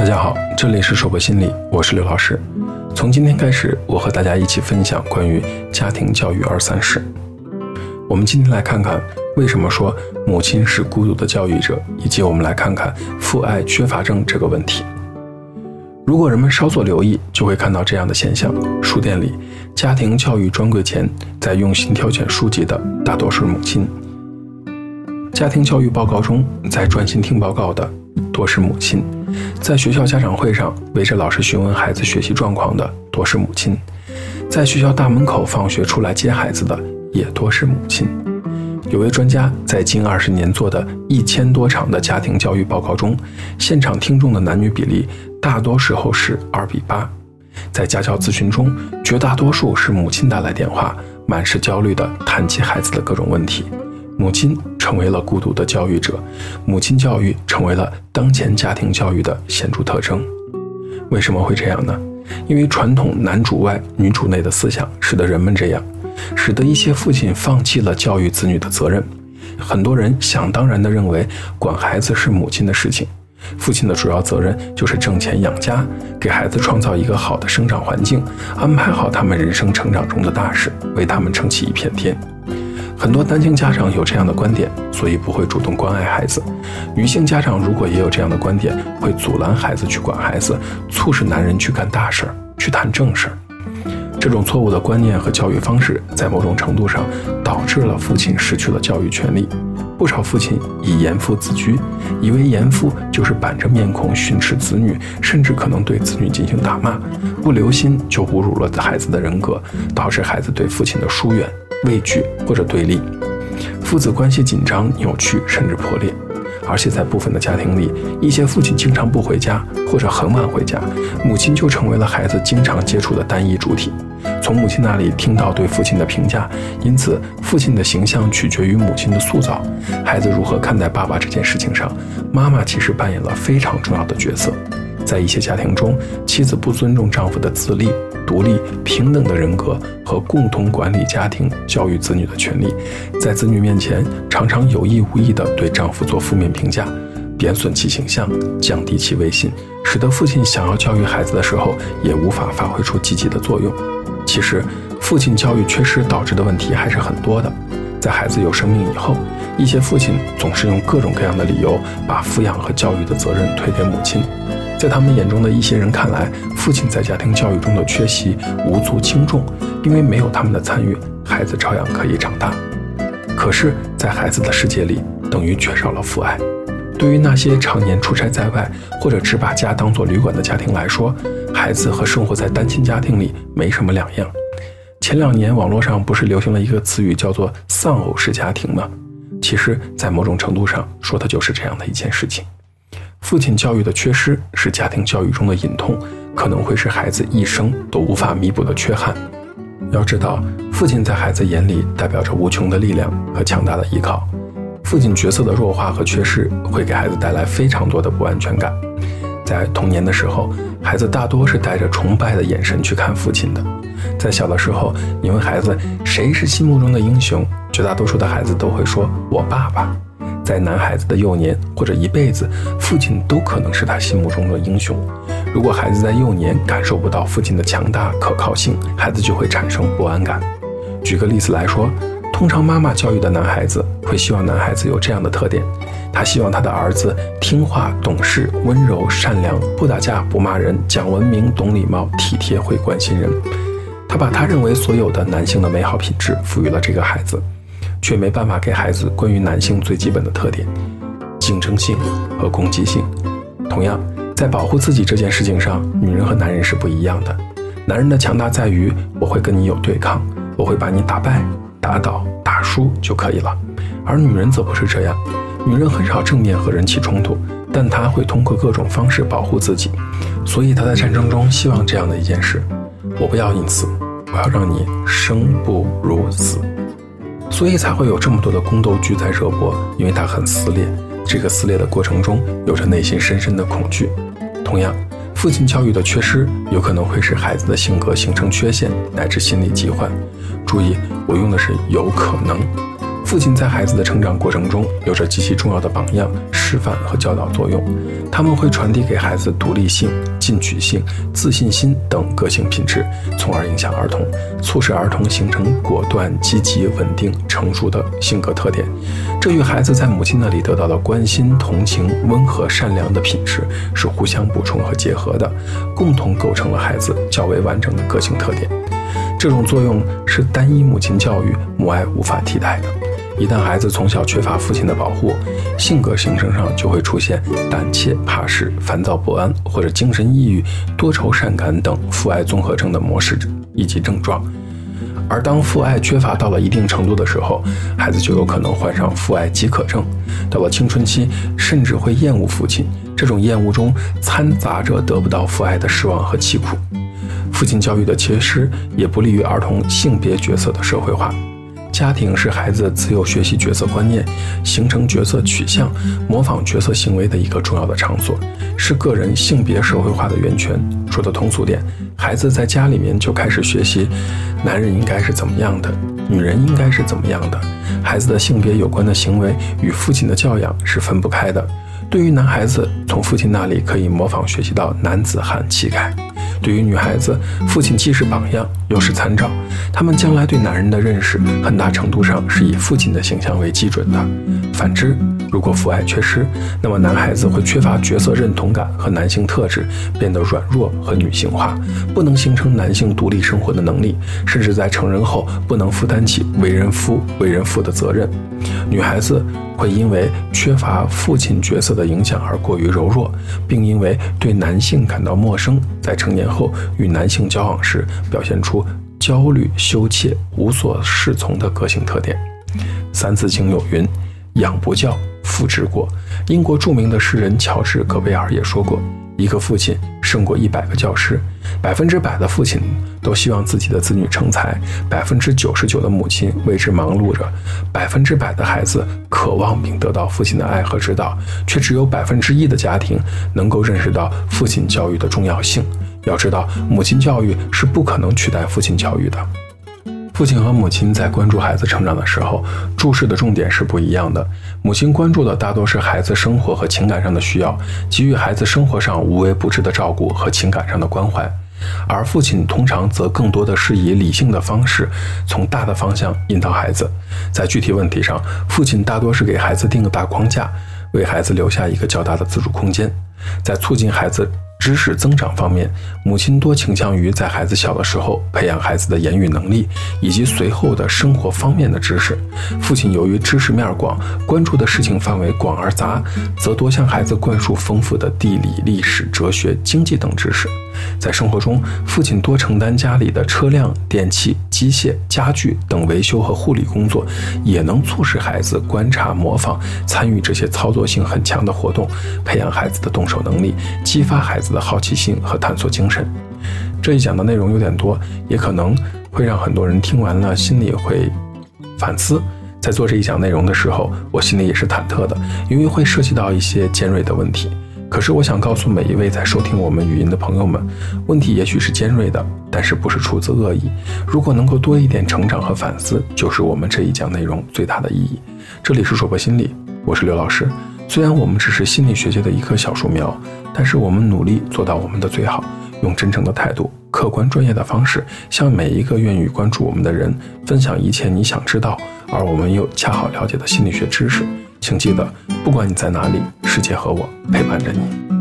大家好，这里是手播心理，我是刘老师。从今天开始，我和大家一起分享关于家庭教育二三事。我们今天来看看为什么说母亲是孤独的教育者，以及我们来看看父爱缺乏症这个问题。如果人们稍作留意，就会看到这样的现象：书店里，家庭教育专柜前，在用心挑选书籍的大多是母亲；家庭教育报告中，在专心听报告的多是母亲。在学校家长会上，围着老师询问孩子学习状况的多是母亲；在学校大门口放学出来接孩子的也多是母亲。有位专家在近二十年做的一千多场的家庭教育报告中，现场听众的男女比例大多时候是二比八。在家教咨询中，绝大多数是母亲打来电话，满是焦虑地谈起孩子的各种问题。母亲成为了孤独的教育者，母亲教育成为了当前家庭教育的显著特征。为什么会这样呢？因为传统男主外女主内的思想，使得人们这样，使得一些父亲放弃了教育子女的责任。很多人想当然地认为，管孩子是母亲的事情，父亲的主要责任就是挣钱养家，给孩子创造一个好的生长环境，安排好他们人生成长中的大事，为他们撑起一片天。很多单亲家长有这样的观点，所以不会主动关爱孩子；女性家长如果也有这样的观点，会阻拦孩子去管孩子，促使男人去干大事儿、去谈正事儿。这种错误的观念和教育方式，在某种程度上导致了父亲失去了教育权利。不少父亲以严父自居，以为严父就是板着面孔训斥子女，甚至可能对子女进行打骂，不留心就侮辱了孩子的人格，导致孩子对父亲的疏远。畏惧或者对立，父子关系紧张、扭曲甚至破裂，而且在部分的家庭里，一些父亲经常不回家或者很晚回家，母亲就成为了孩子经常接触的单一主体，从母亲那里听到对父亲的评价，因此父亲的形象取决于母亲的塑造。孩子如何看待爸爸这件事情上，妈妈其实扮演了非常重要的角色。在一些家庭中，妻子不尊重丈夫的自立。独立平等的人格和共同管理家庭、教育子女的权利，在子女面前常常有意无意地对丈夫做负面评价，贬损其形象，降低其威信，使得父亲想要教育孩子的时候也无法发挥出积极的作用。其实，父亲教育缺失导致的问题还是很多的。在孩子有生命以后，一些父亲总是用各种各样的理由把抚养和教育的责任推给母亲。在他们眼中的一些人看来，父亲在家庭教育中的缺席无足轻重，因为没有他们的参与，孩子照样可以长大。可是，在孩子的世界里，等于缺少了父爱。对于那些常年出差在外或者只把家当做旅馆的家庭来说，孩子和生活在单亲家庭里没什么两样。前两年网络上不是流行了一个词语叫做“丧偶式家庭”吗？其实，在某种程度上说的就是这样的一件事情。父亲教育的缺失是家庭教育中的隐痛，可能会是孩子一生都无法弥补的缺憾。要知道，父亲在孩子眼里代表着无穷的力量和强大的依靠。父亲角色的弱化和缺失会给孩子带来非常多的不安全感。在童年的时候，孩子大多是带着崇拜的眼神去看父亲的。在小的时候，你问孩子谁是心目中的英雄，绝大多数的孩子都会说：“我爸爸。”在男孩子的幼年或者一辈子，父亲都可能是他心目中的英雄。如果孩子在幼年感受不到父亲的强大可靠性，孩子就会产生不安感。举个例子来说，通常妈妈教育的男孩子会希望男孩子有这样的特点：他希望他的儿子听话、懂事、温柔、善良，不打架、不骂人，讲文明、懂礼貌、体贴、会关心人。他把他认为所有的男性的美好品质赋予了这个孩子。却没办法给孩子关于男性最基本的特点——竞争性和攻击性。同样，在保护自己这件事情上，女人和男人是不一样的。男人的强大在于我会跟你有对抗，我会把你打败、打倒、打输就可以了。而女人则不是这样，女人很少正面和人起冲突，但她会通过各种方式保护自己。所以她在战争中希望这样的一件事：我不要你死，我要让你生不如死。所以才会有这么多的宫斗剧在热播，因为它很撕裂。这个撕裂的过程中，有着内心深深的恐惧。同样，父亲教育的缺失，有可能会使孩子的性格形成缺陷，乃至心理疾患。注意，我用的是有可能。父亲在孩子的成长过程中有着极其重要的榜样、示范和教导作用。他们会传递给孩子独立性、进取性、自信心等个性品质，从而影响儿童，促使儿童形成果断、积极、稳定、成熟的性格特点。这与孩子在母亲那里得到的关心、同情、温和、善良的品质是互相补充和结合的，共同构成了孩子较为完整的个性特点。这种作用是单一母亲教育母爱无法替代的。一旦孩子从小缺乏父亲的保护，性格形成上就会出现胆怯、怕事、烦躁不安，或者精神抑郁、多愁善感等父爱综合症的模式以及症状。而当父爱缺乏到了一定程度的时候，孩子就有可能患上父爱饥渴症。到了青春期，甚至会厌恶父亲。这种厌恶中掺杂着得不到父爱的失望和凄苦。父亲教育的缺失也不利于儿童性别角色的社会化。家庭是孩子自由学习角色观念、形成角色取向、模仿角色行为的一个重要的场所，是个人性别社会化的源泉。说的通俗点，孩子在家里面就开始学习，男人应该是怎么样的，女人应该是怎么样的。孩子的性别有关的行为与父亲的教养是分不开的。对于男孩子，从父亲那里可以模仿学习到男子汉气概。对于女孩子，父亲既是榜样，又是参照。他们将来对男人的认识，很大程度上是以父亲的形象为基准的。反之，如果父爱缺失，那么男孩子会缺乏角色认同感和男性特质，变得软弱和女性化，不能形成男性独立生活的能力，甚至在成人后不能负担起为人夫、为人父的责任。女孩子会因为缺乏父亲角色的影响而过于柔弱，并因为对男性感到陌生，在成年后与男性交往时表现出焦虑、羞怯、无所适从的个性特点。《三字经》有云：“养不教，复制过。”英国著名的诗人乔治·戈贝尔也说过。一个父亲胜过一百个教师，百分之百的父亲都希望自己的子女成才，百分之九十九的母亲为之忙碌着，百分之百的孩子渴望并得到父亲的爱和指导，却只有百分之一的家庭能够认识到父亲教育的重要性。要知道，母亲教育是不可能取代父亲教育的。父亲和母亲在关注孩子成长的时候，注视的重点是不一样的。母亲关注的大多是孩子生活和情感上的需要，给予孩子生活上无微不至的照顾和情感上的关怀；而父亲通常则更多的是以理性的方式，从大的方向引导孩子。在具体问题上，父亲大多是给孩子定个大框架，为孩子留下一个较大的自主空间，在促进孩子。知识增长方面，母亲多倾向于在孩子小的时候培养孩子的言语能力以及随后的生活方面的知识。父亲由于知识面广，关注的事情范围广而杂，则多向孩子灌输丰富的地理、历史、哲学、经济等知识。在生活中，父亲多承担家里的车辆、电器、机械、家具等维修和护理工作，也能促使孩子观察、模仿、参与这些操作性很强的活动，培养孩子的动手能力，激发孩子的好奇心和探索精神。这一讲的内容有点多，也可能会让很多人听完了心里会反思。在做这一讲内容的时候，我心里也是忐忑的，因为会涉及到一些尖锐的问题。可是我想告诉每一位在收听我们语音的朋友们，问题也许是尖锐的，但是不是出自恶意。如果能够多一点成长和反思，就是我们这一讲内容最大的意义。这里是说博心理，我是刘老师。虽然我们只是心理学界的一棵小树苗，但是我们努力做到我们的最好，用真诚的态度、客观专业的方式，向每一个愿意关注我们的人分享一切你想知道而我们又恰好了解的心理学知识。请记得，不管你在哪里，世界和我陪伴着你。